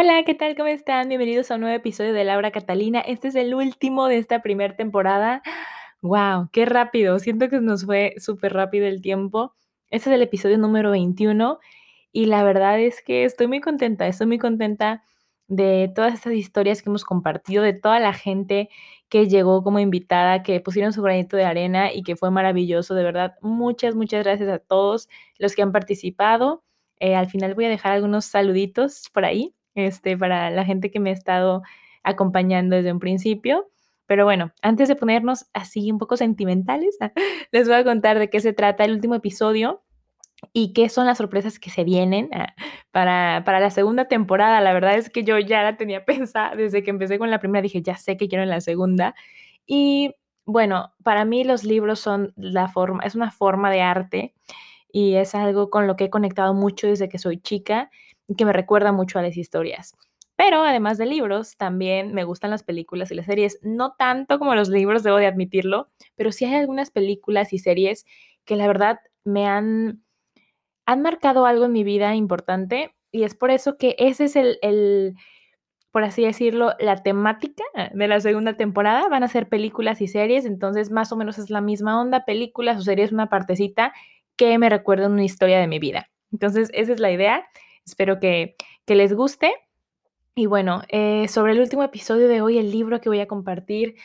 Hola, ¿qué tal? ¿Cómo están? Bienvenidos a un nuevo episodio de Laura Catalina. Este es el último de esta primera temporada. ¡Wow! ¡Qué rápido! Siento que nos fue súper rápido el tiempo. Este es el episodio número 21 y la verdad es que estoy muy contenta, estoy muy contenta de todas estas historias que hemos compartido, de toda la gente que llegó como invitada, que pusieron su granito de arena y que fue maravilloso, de verdad. Muchas, muchas gracias a todos los que han participado. Eh, al final voy a dejar algunos saluditos por ahí este, para la gente que me ha estado acompañando desde un principio. Pero bueno, antes de ponernos así un poco sentimentales, les voy a contar de qué se trata el último episodio y qué son las sorpresas que se vienen ah, para, para la segunda temporada. La verdad es que yo ya la tenía pensada desde que empecé con la primera, dije, ya sé que quiero en la segunda. Y bueno, para mí los libros son la forma, es una forma de arte y es algo con lo que he conectado mucho desde que soy chica que me recuerda mucho a las historias. Pero además de libros, también me gustan las películas y las series, no tanto como los libros, debo de admitirlo, pero sí hay algunas películas y series que la verdad me han, han marcado algo en mi vida importante y es por eso que ese es el, el, por así decirlo, la temática de la segunda temporada. Van a ser películas y series, entonces más o menos es la misma onda, películas o series, una partecita que me recuerda una historia de mi vida. Entonces, esa es la idea. Espero que, les guste. Y bueno, eh, sobre el último episodio de hoy, el libro que voy a compartir,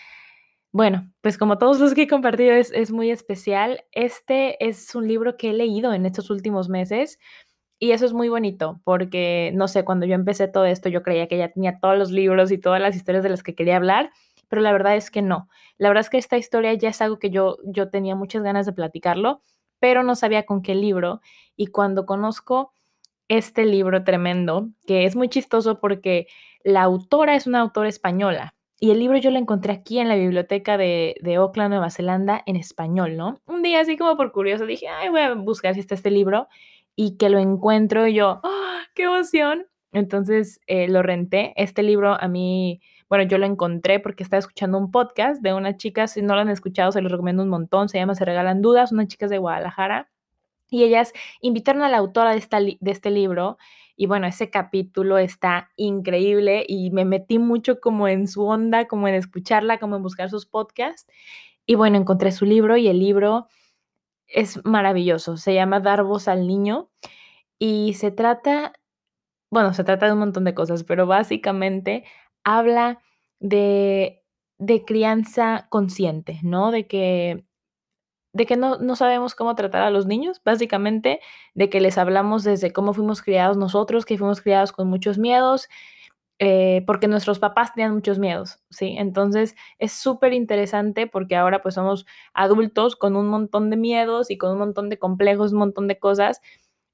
bueno, pues como todos los que he compartido es, es, muy especial. Este es un libro que he leído en estos últimos meses y eso es muy bonito porque, no sé, cuando yo empecé todo esto yo creía que ya tenía todos los libros y todas las historias de las que quería hablar, pero la verdad es que no. La verdad es que esta historia ya es algo que yo, yo tenía muchas ganas de platicarlo, pero no sabía con qué libro y cuando conozco este libro tremendo, que es muy chistoso porque la autora es una autora española. Y el libro yo lo encontré aquí en la biblioteca de, de Nueva Zelanda, en español, ¿no? Un día así como por curioso dije, ay, voy a buscar si está este libro y que lo encuentro y yo, ¡oh, qué emoción! Entonces eh, lo renté. Este libro a mí, bueno, yo lo encontré porque estaba escuchando un podcast de una chica, si no lo han escuchado, se los recomiendo un montón, se llama Se Regalan Dudas, unas chicas de Guadalajara y ellas invitaron a la autora de, esta, de este libro y bueno, ese capítulo está increíble y me metí mucho como en su onda, como en escucharla, como en buscar sus podcasts. Y bueno, encontré su libro y el libro es maravilloso. Se llama Dar voz al niño y se trata, bueno, se trata de un montón de cosas, pero básicamente habla de, de crianza consciente, ¿no? De que de que no, no, sabemos cómo tratar a los niños, básicamente, de que les hablamos desde cómo fuimos criados nosotros, que fuimos criados con muchos miedos, eh, porque nuestros papás tenían muchos miedos, ¿sí? Entonces es súper interesante porque ahora pues somos adultos con un montón de miedos y con un montón de complejos, un montón de cosas.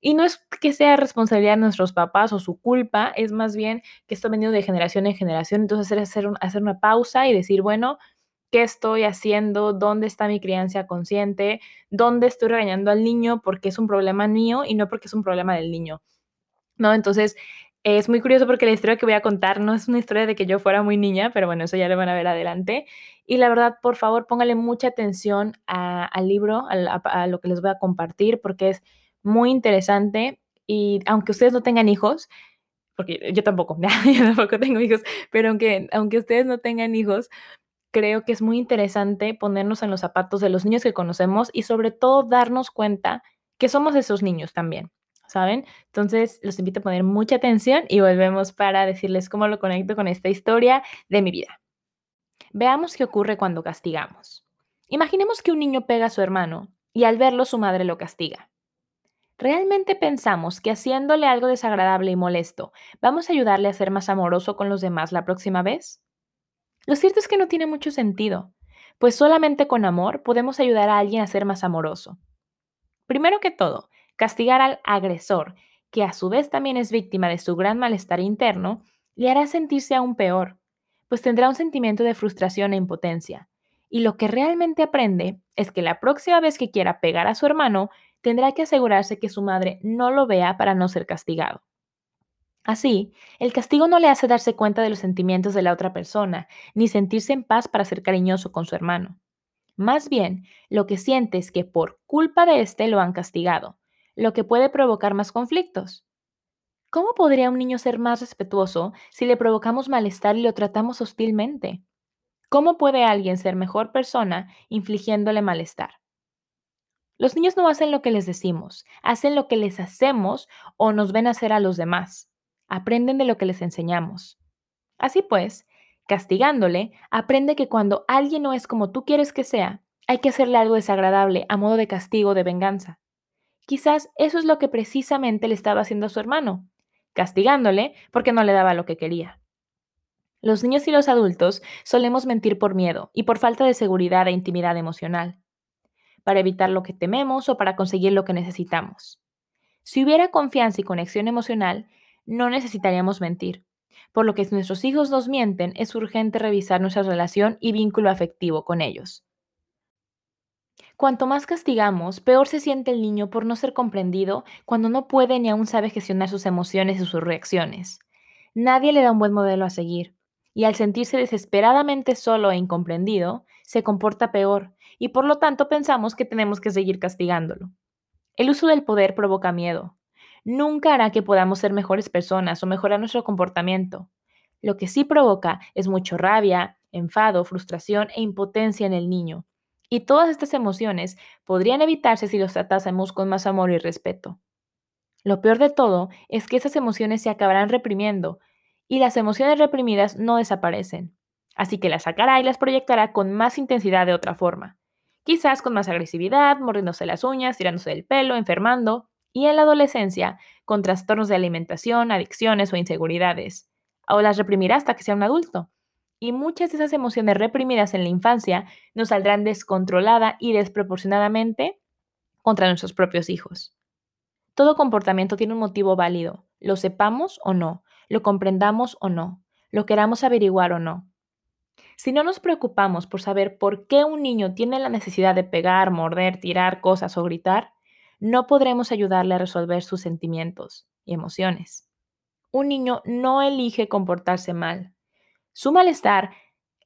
Y no es que sea responsabilidad de nuestros papás o su culpa, es más bien que esto ha venido de generación en generación. Entonces hacer, hacer una pausa y decir, bueno, qué estoy haciendo, dónde está mi crianza consciente, dónde estoy regañando al niño porque es un problema mío y no porque es un problema del niño. ¿No? Entonces, es muy curioso porque la historia que voy a contar no es una historia de que yo fuera muy niña, pero bueno, eso ya lo van a ver adelante. Y la verdad, por favor, póngale mucha atención al libro, a, lo que les voy a compartir, porque es muy interesante. Y aunque ustedes no tengan hijos, porque yo tampoco, yo tampoco tengo hijos, pero aunque, aunque ustedes no tengan hijos, creo que es muy interesante ponernos en los zapatos de los niños que conocemos y sobre todo darnos cuenta que somos esos niños también, ¿saben? Entonces los invito a poner mucha atención y volvemos para decirles cómo lo conecto con esta historia de mi vida. Veamos qué ocurre cuando castigamos. Imaginemos que un niño pega a su hermano y al verlo su madre lo castiga. ¿Realmente pensamos que haciéndole algo desagradable y molesto vamos a ayudarle a ser más amoroso con los demás la próxima vez? Lo cierto es que no tiene mucho sentido, pues solamente con amor podemos ayudar a alguien a ser más amoroso. Primero que todo, castigar al agresor que a su vez también es víctima de su gran malestar interno, le hará sentirse aún peor, pues tendrá un sentimiento de frustración e impotencia. Y lo que realmente aprende es que la próxima vez que quiera pegar a su hermano, tendrá que asegurarse que su madre no lo vea para no ser castigado. Así, el castigo no le hace darse cuenta de los sentimientos de la otra persona, ni sentirse en paz para ser cariñoso con su hermano. Más bien, lo que siente es que por culpa de éste lo han castigado, lo que puede provocar más conflictos. ¿Cómo podría un niño ser más respetuoso si le provocamos malestar y lo tratamos hostilmente? ¿Cómo puede alguien ser mejor persona infligiéndole malestar? Los niños no hacen lo que les decimos, hacen lo que les hacemos o nos ven hacer a los demás. Aprenden de lo que les enseñamos. Así pues, castigándole, aprende que cuando alguien no es como tú quieres que sea, hay que hacerle algo desagradable a modo de castigo o de venganza. Quizás eso es lo que precisamente le estaba haciendo a su hermano, castigándole porque no le daba lo que quería. Los niños y los adultos solemos mentir por miedo y por falta de seguridad e intimidad emocional para evitar lo que tememos o para conseguir lo que necesitamos. Si hubiera confianza y conexión emocional, no necesitaríamos mentir. Por lo que si nuestros hijos nos mienten, es urgente revisar nuestra relación y vínculo afectivo con ellos. Cuanto más castigamos, peor se siente el niño por no ser comprendido cuando no puede ni aún sabe gestionar sus emociones y sus reacciones. Nadie le da un buen modelo a seguir, y al sentirse desesperadamente solo e incomprendido, se comporta peor y por lo tanto pensamos que tenemos que seguir castigándolo. El uso del poder provoca miedo. Nunca hará que podamos ser mejores personas o mejorar nuestro comportamiento. Lo que sí provoca es mucho rabia, enfado, frustración e impotencia en el niño. Y todas estas emociones podrían evitarse si los tratásemos con más amor y respeto. Lo peor de todo es que esas emociones se acabarán reprimiendo y las emociones reprimidas no desaparecen así que las sacará y las proyectará con más intensidad de otra forma. Quizás con más agresividad, mordiéndose las uñas, tirándose el pelo, enfermando, y en la adolescencia, con trastornos de alimentación, adicciones o inseguridades. O las reprimirá hasta que sea un adulto. Y muchas de esas emociones reprimidas en la infancia nos saldrán descontrolada y desproporcionadamente contra nuestros propios hijos. Todo comportamiento tiene un motivo válido, lo sepamos o no, lo comprendamos o no, lo queramos averiguar o no. Si no nos preocupamos por saber por qué un niño tiene la necesidad de pegar, morder, tirar cosas o gritar, no podremos ayudarle a resolver sus sentimientos y emociones. Un niño no elige comportarse mal. Su malestar,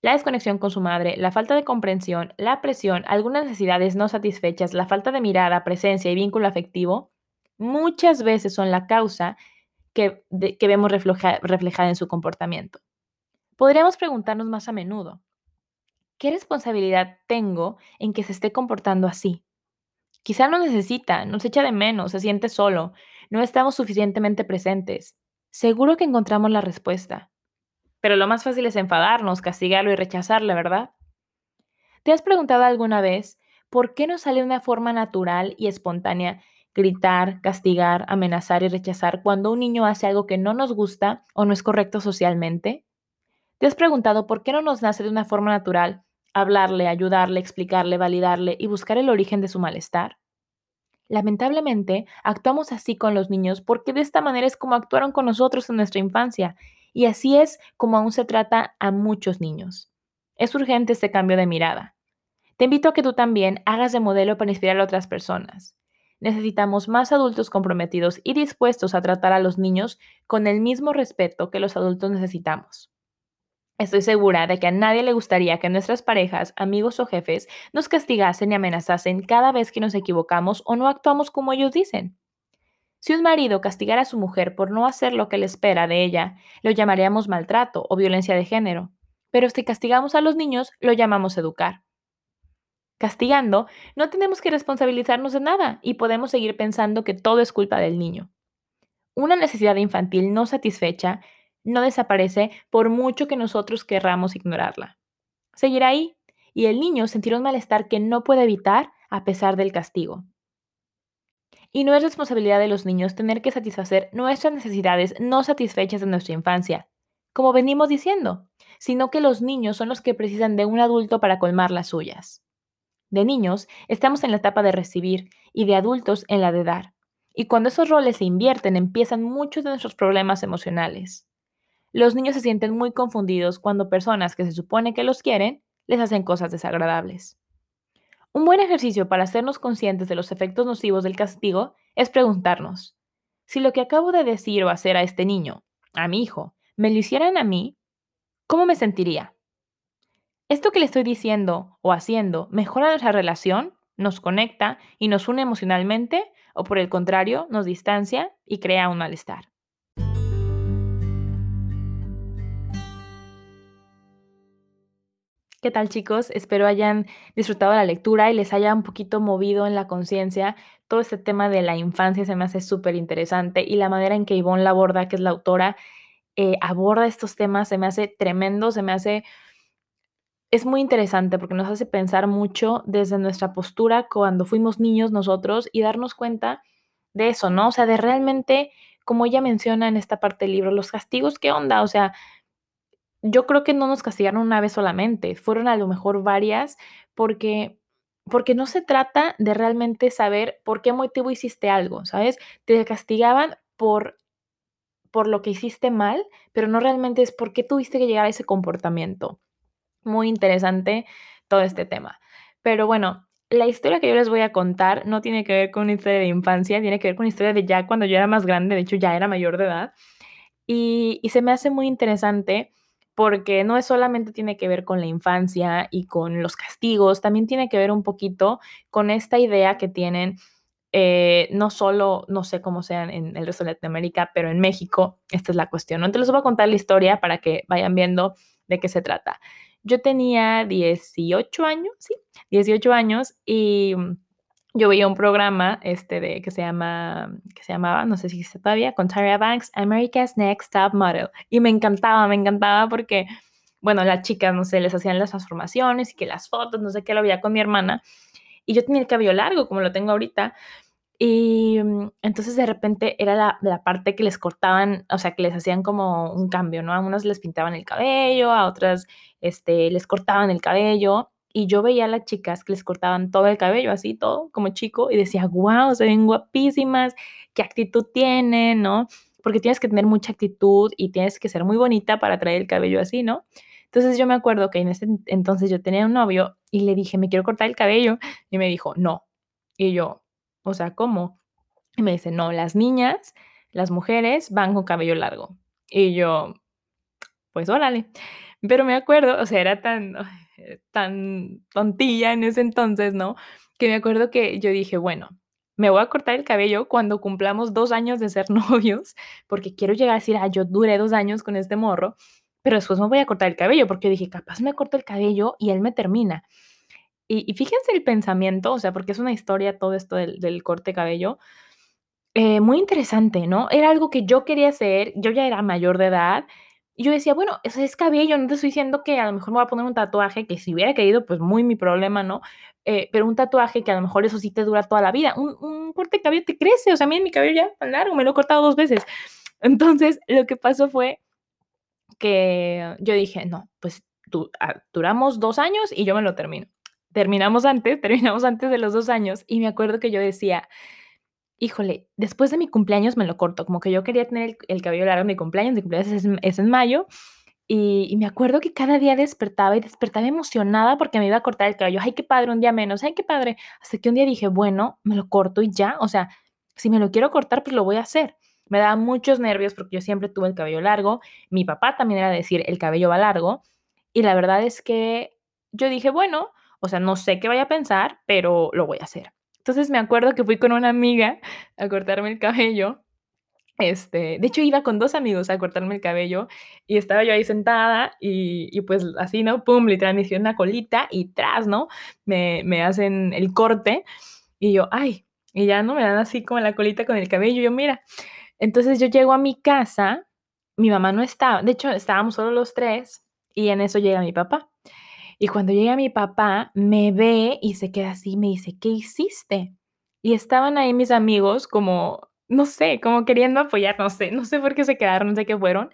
la desconexión con su madre, la falta de comprensión, la presión, algunas necesidades no satisfechas, la falta de mirada, presencia y vínculo afectivo, muchas veces son la causa que, vemos reflejada en su comportamiento. Podríamos preguntarnos más a menudo, ¿qué responsabilidad tengo en que se esté comportando así? Quizá no necesita, nos echa de menos, se siente solo, no estamos suficientemente presentes. Seguro que encontramos la respuesta. Pero lo más fácil es enfadarnos, castigarlo y rechazarle, ¿verdad? ¿Te has preguntado alguna vez por qué no sale de una forma natural y espontánea gritar, castigar, amenazar y rechazar cuando un niño hace algo que no nos gusta o no es correcto socialmente? ¿Te has preguntado por qué no nos nace de una forma natural hablarle, ayudarle, explicarle, validarle y buscar el origen de su malestar? Lamentablemente, actuamos así con los niños porque de esta manera es como actuaron con nosotros en nuestra infancia y así es como aún se trata a muchos niños. Es urgente este cambio de mirada. Te invito a que tú también hagas de modelo para inspirar a otras personas. Necesitamos más adultos comprometidos y dispuestos a tratar a los niños con el mismo respeto que los adultos necesitamos. Estoy segura de que a nadie le gustaría que nuestras parejas, amigos o jefes nos castigasen y amenazasen cada vez que nos equivocamos o no actuamos como ellos dicen. Si un marido castigara a su mujer por no hacer lo que le espera de ella, lo llamaríamos maltrato o violencia de género. Pero si castigamos a los niños, lo llamamos educar. Castigando, no tenemos que responsabilizarnos de nada y podemos seguir pensando que todo es culpa del niño. Una necesidad infantil no satisfecha no desaparece por mucho que nosotros querramos ignorarla. Seguirá ahí y el niño sentirá un malestar que no puede evitar a pesar del castigo. Y no es responsabilidad de los niños tener que satisfacer nuestras necesidades no satisfechas de nuestra infancia, como venimos diciendo, sino que los niños son los que precisan de un adulto para colmar las suyas. De niños estamos en la etapa de recibir y de adultos en la de dar. Y cuando esos roles se invierten, empiezan muchos de nuestros problemas emocionales. Los niños se sienten muy confundidos cuando personas que se supone que los quieren les hacen cosas desagradables. Un buen ejercicio para hacernos conscientes de los efectos nocivos del castigo es preguntarnos, si lo que acabo de decir o hacer a este niño, a mi hijo, me lo hicieran a mí, ¿cómo me sentiría? ¿Esto que le estoy diciendo o haciendo mejora nuestra relación, nos conecta y nos une emocionalmente o por el contrario nos distancia y crea un malestar? ¿Qué tal chicos? Espero hayan disfrutado la lectura y les haya un poquito movido en la conciencia. Todo este tema de la infancia se me hace súper interesante y la manera en que Yvonne Laborda, que es la autora, eh, aborda estos temas se me hace tremendo, se me hace... Es muy interesante porque nos hace pensar mucho desde nuestra postura cuando fuimos niños nosotros y darnos cuenta de eso, ¿no? O sea, de realmente, como ella menciona en esta parte del libro, los castigos, ¿qué onda? O sea, yo creo que no nos castigaron una vez solamente, fueron a lo mejor varias, porque, porque no se trata de realmente saber por qué motivo hiciste algo, ¿sabes? Te castigaban por, por lo que hiciste mal, pero no realmente es por qué tuviste que llegar a ese comportamiento. Muy interesante todo este tema. Pero bueno, la historia que yo les voy a contar no tiene que ver con una historia de infancia, tiene que ver con una historia de ya cuando yo era más grande, de hecho ya era mayor de edad. Y, y se me hace muy interesante porque no es solamente tiene que ver con la infancia y con los castigos, también tiene que ver un poquito con esta idea que tienen, eh, no solo, no sé cómo sean en el resto de Latinoamérica, pero en México, esta es la cuestión. ¿no? Entonces les voy a contar la historia para que vayan viendo de qué se trata. Yo tenía 18 años, sí, 18 años y yo veía un programa este de que se llama que se llamaba, no sé si existe todavía, con Tyra Banks, America's Next Top Model. Y me encantaba, me encantaba porque bueno, las chicas, no sé, les hacían las transformaciones y que las fotos, no sé qué, lo veía con mi hermana. Y yo tenía el cabello largo como lo tengo ahorita. Y mm, entonces de repente era la, la, parte que les cortaban, o sea, que les hacían como un cambio, ¿no? A unas les pintaban el cabello, a otras este, les cortaban el cabello y yo veía a las chicas que les cortaban todo el cabello, así todo, como chico, y decía, wow, se ven guapísimas, qué actitud tienen, ¿no? Porque tienes que tener mucha actitud y tienes que ser muy bonita para traer el cabello así, ¿no? Entonces yo me acuerdo que en ese entonces yo tenía un novio y le dije, me quiero cortar el cabello, y me dijo, no. Y yo, o sea, ¿cómo? Y me dice, no, las niñas, las mujeres van con cabello largo. Y yo, pues órale. Pero me acuerdo, o sea, era tan, tan tontilla en ese entonces, ¿no? Que me acuerdo que yo dije, bueno, me voy a cortar el cabello cuando cumplamos dos años de ser novios, porque quiero llegar a decir, ah, yo duré dos años con este morro, pero después me voy a cortar el cabello, porque dije, capaz me corto el cabello y él me termina. Y, fíjense el pensamiento, o sea, porque es una historia todo esto del, corte de cabello, eh, muy interesante, ¿no? Era algo que yo quería hacer, yo ya era mayor de edad, y yo decía, bueno, eso es cabello, no te estoy diciendo que a lo mejor me voy a poner un tatuaje, que si hubiera querido, pues muy mi problema, ¿no? Eh, pero un tatuaje que a lo mejor eso sí te dura toda la vida. Un, un corte de cabello te crece, o sea, a mí mi cabello ya tan largo, me lo he cortado dos veces. Entonces, lo que pasó fue que yo dije, no, pues ah, duramos dos años y yo me lo termino. Terminamos antes, terminamos antes de los dos años y me acuerdo que yo decía, híjole, después de mi cumpleaños me lo corto, como que yo quería tener el, cabello largo en mi cumpleaños, mi cumpleaños es, en mayo, y, me acuerdo que cada día despertaba y despertaba emocionada porque me iba a cortar el cabello, ay, qué padre, un día menos, ay, qué padre, hasta que un día dije, bueno, me lo corto y ya, o sea, si me lo quiero cortar, pues lo voy a hacer. Me daba muchos nervios porque yo siempre tuve el cabello largo, mi papá también era decir, el cabello va largo, y la verdad es que yo dije, bueno, o sea, no sé qué vaya a pensar, pero lo voy a hacer. Entonces me acuerdo que fui con una amiga a cortarme el cabello. Este, de hecho iba con dos amigos a cortarme el cabello y estaba yo ahí sentada y, pues así, ¿no? Pum, literal me hicieron una colita y tras, ¿no? Me, me hacen el corte y yo, ay, y ya no me dan así como la colita con el cabello, yo mira. Entonces yo llego a mi casa, mi mamá no estaba, de hecho estábamos solo los tres y en eso llega mi papá. Y cuando llega mi papá, me ve y se queda así, me dice, ¿qué hiciste? Y estaban ahí mis amigos como, no sé, como queriendo apoyar, no sé, no sé por qué se quedaron, no sé qué fueron,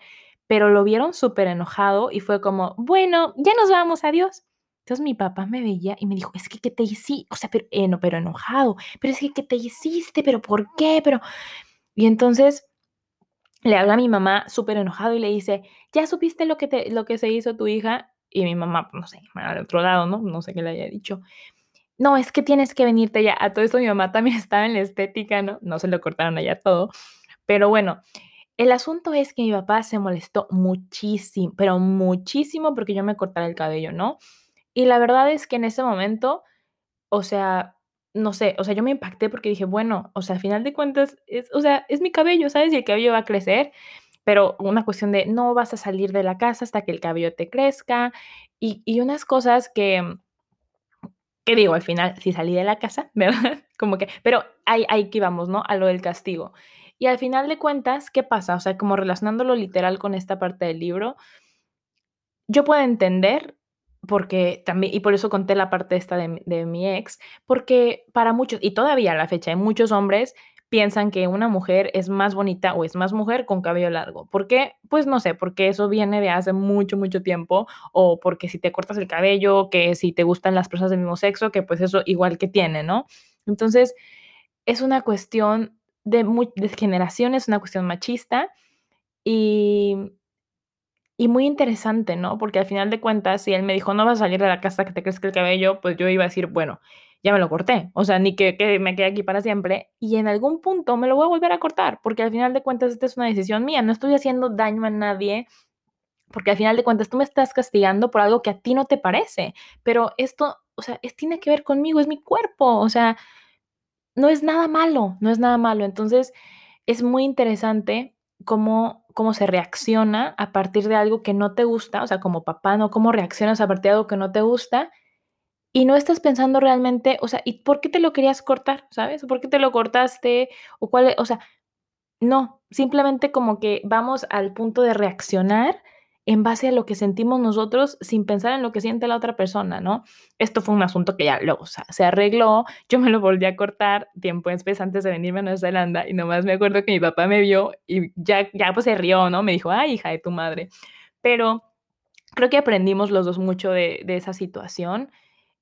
pero lo vieron súper enojado y fue como, bueno, ya nos vamos, adiós. Entonces mi papá me veía y me dijo, es que, ¿qué te hiciste? O sea, pero, eh, no, pero enojado, pero es que, ¿qué te hiciste? ¿Pero por qué? Pero... Y entonces le habla a mi mamá súper enojado y le dice, ¿ya supiste lo que, te, lo que se hizo tu hija? Y mi mamá, no sé, al otro lado, ¿no? No sé qué le haya dicho. No, es que tienes que venirte ya. A todo esto mi mamá también estaba en la estética, ¿no? No se lo cortaron allá todo. Pero bueno, el asunto es que mi papá se molestó muchísimo, pero muchísimo porque yo me cortara el cabello, ¿no? Y la verdad es que en ese momento, o sea, no sé, o sea, yo me impacté porque dije, bueno, o sea, al final de cuentas, es, o sea, es mi cabello, ¿sabes? Y el cabello va a crecer, pero una cuestión de no vas a salir de la casa hasta que el cabello te crezca y, y unas cosas que, que digo, al final, si salí de la casa, ¿verdad? Como que, pero ahí, ahí que vamos, ¿no? A lo del castigo. Y al final de cuentas, ¿qué pasa? O sea, como relacionándolo literal con esta parte del libro, yo puedo entender porque también, y por eso conté la parte esta de, de, mi ex, porque para muchos, y todavía a la fecha, hay muchos hombres piensan que una mujer es más bonita o es más mujer con cabello largo. ¿Por qué? Pues no sé, porque eso viene de hace mucho, mucho tiempo, o porque si te cortas el cabello, que si te gustan las personas del mismo sexo, que pues eso igual que tiene, ¿no? Entonces, es una cuestión de, de generaciones, una cuestión machista y, y muy interesante, ¿no? Porque al final de cuentas, si él me dijo, no vas a salir de la casa que te crezca el cabello, pues yo iba a decir, bueno, ya me lo corté. O sea, ni que, que, me quede aquí para siempre. Y en algún punto me lo voy a volver a cortar, porque al final de cuentas esta es una decisión mía. No estoy haciendo daño a nadie, porque al final de cuentas tú me estás castigando por algo que a ti no te parece. Pero esto, o sea, es, tiene que ver conmigo, es mi cuerpo. O sea, no es nada malo, no es nada malo. Entonces, es muy interesante cómo, cómo se reacciona a partir de algo que no te gusta, o sea, como papá, ¿no? Cómo reaccionas a partir de algo que no te gusta y no estás pensando realmente, o sea, ¿y por qué te lo querías cortar? ¿Sabes? ¿Por qué te lo cortaste? O cuál, o sea, no, simplemente como que vamos al punto de reaccionar en base a lo que sentimos nosotros sin pensar en lo que siente la otra persona, ¿no? Esto fue un asunto que ya luego o sea, se arregló, yo me lo volví a cortar tiempo después antes de venirme a Nueva Zelanda y nomás me acuerdo que mi papá me vio y ya, ya pues se rió, ¿no? Me dijo, ay, hija de tu madre. Pero creo que aprendimos los dos mucho de, de esa situación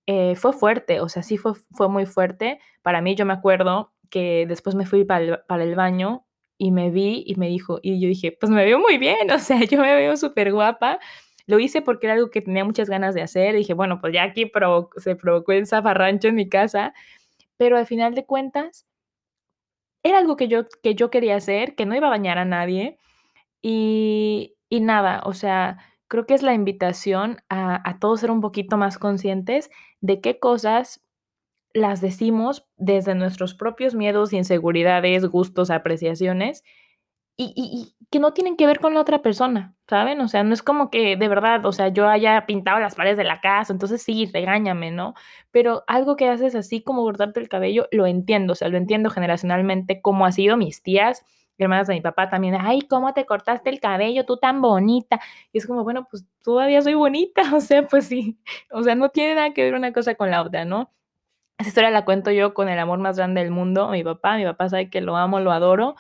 eh, fue fuerte, o sea, sí fue, fue muy fuerte. Para mí, yo me acuerdo que después me fui para el, baño y me vi y me dijo, y yo dije, pues me veo muy bien, o sea, yo me veo súper guapa. Lo hice porque era algo que tenía muchas ganas de hacer. dije, bueno, pues ya aquí se provocó el zafarrancho en mi casa, pero al final de cuentas, era algo que yo, que yo quería hacer, que no iba a bañar a nadie. Y, y nada, o sea, creo que es la invitación a, a, todos ser un poquito más conscientes de qué cosas las decimos desde nuestros propios miedos, inseguridades, gustos, apreciaciones y, y, y, que no tienen que ver con la otra persona, ¿saben? O sea, no es como que de verdad, o sea, yo haya pintado las paredes de la casa, entonces sí, regáñame, ¿no? Pero algo que haces así como cortarte el cabello, lo entiendo, o sea, lo entiendo generacionalmente, como ha sido mis tías, hermanas de mi papá también, ay, ¿cómo te cortaste el cabello? Tú tan bonita. Y es como, bueno, pues todavía soy bonita, o sea, pues sí, o sea, no tiene nada que ver una cosa con la otra, ¿no? Esa historia la cuento yo con el amor más grande del mundo, mi papá, mi papá sabe que lo amo, lo adoro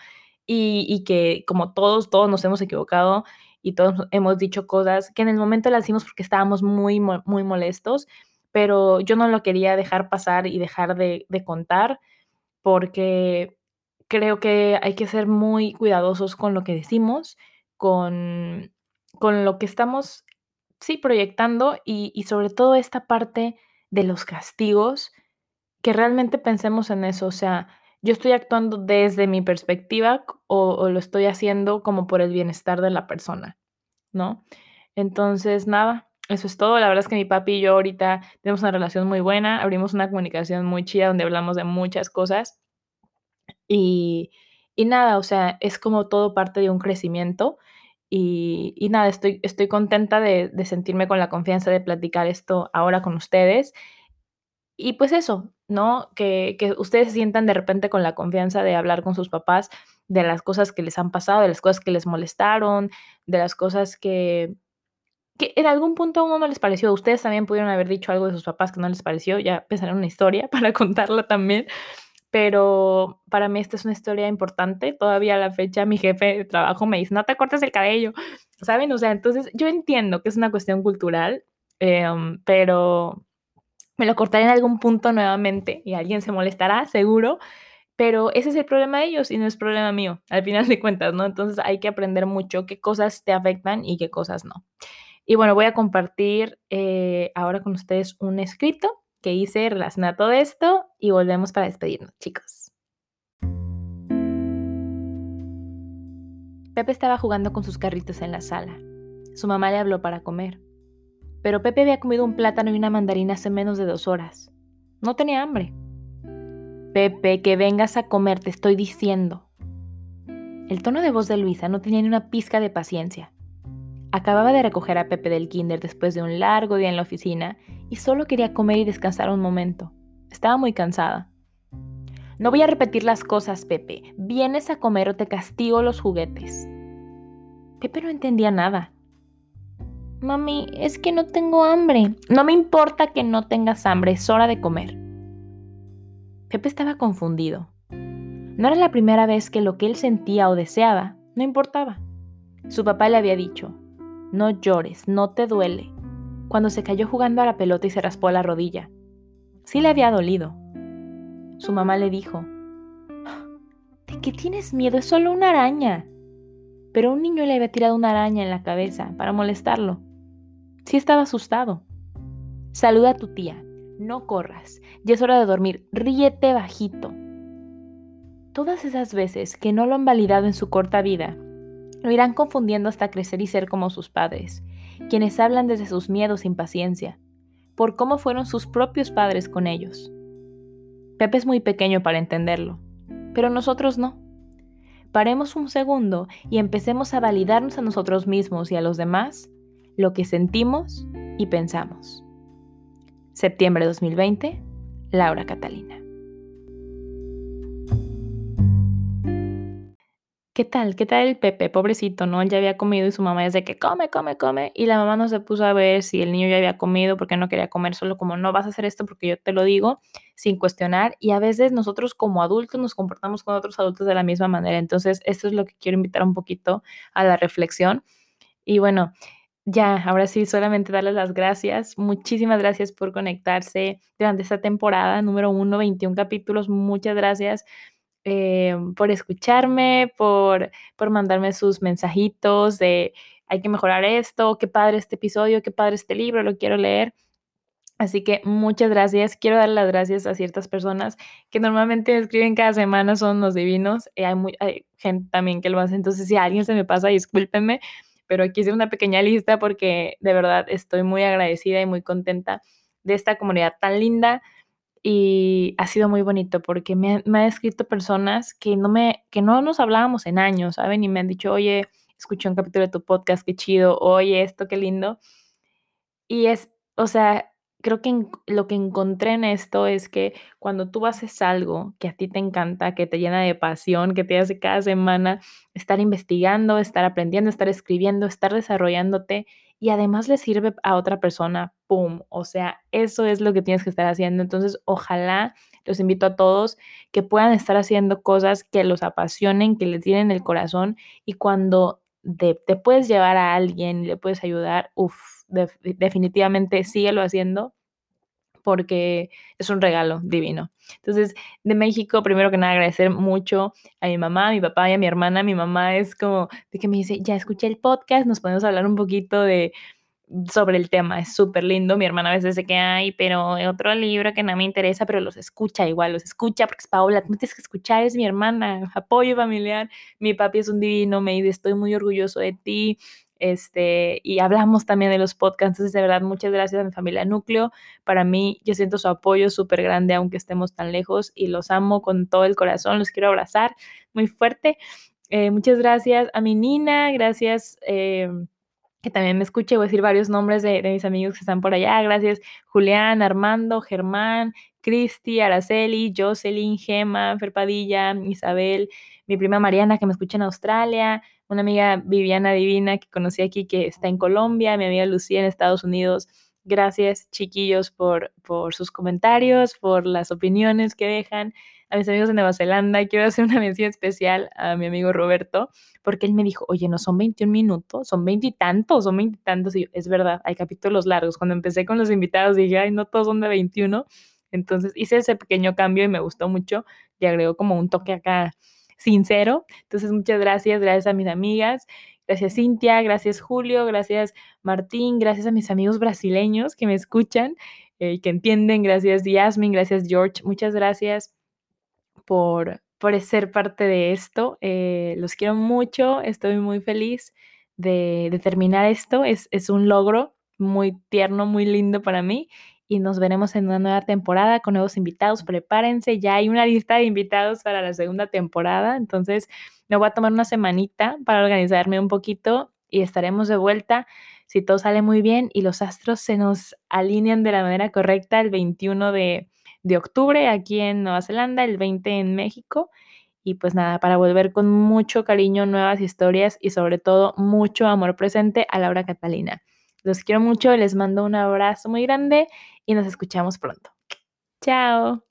y, que como todos, todos nos hemos equivocado y todos hemos dicho cosas que en el momento las hicimos porque estábamos muy, muy molestos, pero yo no lo quería dejar pasar y dejar de, de contar porque creo que hay que ser muy cuidadosos con lo que decimos, con, con lo que estamos, sí, proyectando y, y, sobre todo esta parte de los castigos, que realmente pensemos en eso, o sea, yo estoy actuando desde mi perspectiva o, lo estoy haciendo como por el bienestar de la persona, ¿no? Entonces, nada, eso es todo. La verdad es que mi papi y yo ahorita tenemos una relación muy buena, abrimos una comunicación muy chida donde hablamos de muchas cosas y, y nada, o sea, es como todo parte de un crecimiento. Y, y nada, estoy, estoy contenta de, sentirme con la confianza de platicar esto ahora con ustedes. Y pues eso, ¿no? Que, que ustedes sientan de repente con la confianza de hablar con sus papás de las cosas que les han pasado, de las cosas que les molestaron, de las cosas que, que en algún punto a uno no les pareció. Ustedes también pudieron haber dicho algo de sus papás que no les pareció. Ya pensaré en una historia para contarla también pero para mí esta es una historia importante. Todavía a la fecha mi jefe de trabajo me dice, no te cortes el cabello, ¿saben? O sea, entonces yo entiendo que es una cuestión cultural Em, pero me lo cortaré en algún punto nuevamente y alguien se molestará, seguro, pero ese es el problema de ellos y no es problema mío, al final de cuentas, ¿no? Entonces hay que aprender mucho qué cosas te afectan y qué cosas no. Y bueno, voy a compartir eh, ahora con ustedes un escrito que hice relacionado todo esto y volvemos para despedirnos, chicos. Pepe estaba jugando con sus carritos en la sala. Su mamá le habló para comer. Pero Pepe había comido un plátano y una mandarina hace menos de dos horas. No tenía hambre. Pepe, que vengas a comer, te estoy diciendo. El tono de voz de Luisa no tenía ni una pizca de paciencia. Acababa de recoger a Pepe del kinder después de un largo día en la oficina y solo quería comer y descansar un momento. Estaba muy cansada. No voy a repetir las cosas, Pepe. Vienes a comer o te castigo los juguetes. Pepe no entendía nada. Mami, es que no tengo hambre. No me importa que no tengas hambre, es hora de comer. Pepe estaba confundido. No era la primera vez que lo que él sentía o deseaba no importaba. Su papá le había dicho, no llores, no te duele, cuando se cayó jugando a la pelota y se raspó la rodilla. Sí le había dolido, su mamá le dijo, ¿de qué tienes miedo? Es solo una araña. Pero un niño le había tirado una araña en la cabeza para molestarlo. Sí estaba asustado. Saluda a tu tía. No corras. Ya es hora de dormir. Ríete bajito. Todas esas veces que no lo han validado en su corta vida, lo irán confundiendo hasta crecer y ser como sus padres, quienes hablan desde sus miedos sin paciencia, por cómo fueron sus propios padres con ellos. Pepe es muy pequeño para entenderlo, pero nosotros no. Paremos un segundo y empecemos a validarnos a nosotros mismos y a los demás lo que sentimos y pensamos. Septiembre 2020, Laura Catalina. ¿Qué tal? ¿Qué tal el Pepe? Pobrecito, ¿no? Ya había comido y su mamá dice que come, come, come. Y la mamá no se puso a ver si el niño ya había comido porque no quería comer, solo como no vas a hacer esto porque yo te lo digo sin cuestionar. Y a veces nosotros como adultos nos comportamos con otros adultos de la misma manera. Entonces, esto es lo que quiero invitar un poquito a la reflexión. Y bueno, ya, ahora sí, solamente darles las gracias. Muchísimas gracias por conectarse durante esta temporada número uno, 21 capítulos. Muchas gracias eh, por escucharme, por, por mandarme sus mensajitos de hay que mejorar esto, qué padre este episodio, qué padre este libro, lo quiero leer. Así que muchas gracias. Quiero dar las gracias a ciertas personas que normalmente me escriben cada semana, son los divinos. hay, muy, hay gente también que lo hace. Entonces, si alguien se me pasa, discúlpenme, pero aquí hice una pequeña lista porque de verdad estoy muy agradecida y muy contenta de esta comunidad tan linda y ha sido muy bonito porque me, me han escrito personas que no, me, que no nos hablábamos en años, ¿saben? Y me han dicho, oye, escuché un capítulo de tu podcast, qué chido, oye, esto, qué lindo. Y es, o sea, creo que lo que encontré en esto es que cuando tú haces algo que a ti te encanta, que te llena de pasión, que te hace cada semana estar investigando, estar aprendiendo, estar escribiendo, estar desarrollándote y además le sirve a otra persona, ¡pum! O sea, eso es lo que tienes que estar haciendo. Entonces, ojalá los invito a todos que puedan estar haciendo cosas que los apasionen, que les tienen el corazón y cuando te puedes llevar a alguien, le puedes ayudar, uff, definitivamente síguelo haciendo porque es un regalo divino. Entonces, de México, primero que nada, agradecer mucho a mi mamá, a mi papá y a mi hermana. Mi mamá es como de que me dice, ya escuché el podcast, nos podemos hablar un poquito de sobre el tema, es súper lindo. Mi hermana a veces dice que hay, pero otro libro que no me interesa, pero los escucha igual, los escucha porque es Paola, tú tienes que escuchar, es mi hermana, apoyo familiar. Mi papi es un divino, me dice, estoy muy orgulloso de ti, este, y hablamos también de los podcasts. Entonces, de verdad, muchas gracias a mi familia Núcleo. Para mí, yo siento su apoyo súper grande, aunque estemos tan lejos, y los amo con todo el corazón. Los quiero abrazar muy fuerte. Eh, muchas gracias a mi Nina, gracias. Eh, que también me escuche, voy a decir varios nombres de, de, mis amigos que están por allá. Gracias, Julián, Armando, Germán, Cristi, Araceli, Jocelyn, Gema, Ferpadilla, Isabel, mi prima Mariana que me escucha en Australia, una amiga Viviana Divina que conocí aquí que está en Colombia, mi amiga Lucía en Estados Unidos. Gracias, chiquillos, por, por sus comentarios, por las opiniones que dejan. a mis amigos de Nueva Zelanda. Quiero hacer una mención especial a mi amigo Roberto, porque él me dijo, oye, no son 21 minutos, son veintitantos, son veintitantos. Y, es verdad, hay capítulos largos. Cuando empecé con los invitados dije, ay, no todos son de 21. Entonces hice ese pequeño cambio y me gustó mucho y agregó como un toque acá sincero. Entonces, muchas gracias, gracias a mis amigas. Gracias Cintia, gracias Julio, gracias Martín, gracias a mis amigos brasileños que me escuchan eh, y que entienden, gracias Yasmin, gracias George, muchas gracias por, por ser parte de esto. Eh, los quiero mucho, estoy muy feliz de, de terminar esto, es, es un logro muy tierno, muy lindo para mí y nos veremos en una nueva temporada con nuevos invitados. Prepárense, ya hay una lista de invitados para la segunda temporada, entonces me voy a tomar una semanita para organizarme un poquito y estaremos de vuelta si todo sale muy bien y los astros se nos alinean de la manera correcta el 21 de, de octubre aquí en Nueva Zelanda, el 20 en México. Y pues nada, para volver con mucho cariño, nuevas historias y sobre todo mucho amor presente a Laura Catalina. Los quiero mucho, les mando un abrazo muy grande y nos escuchamos pronto. Chao.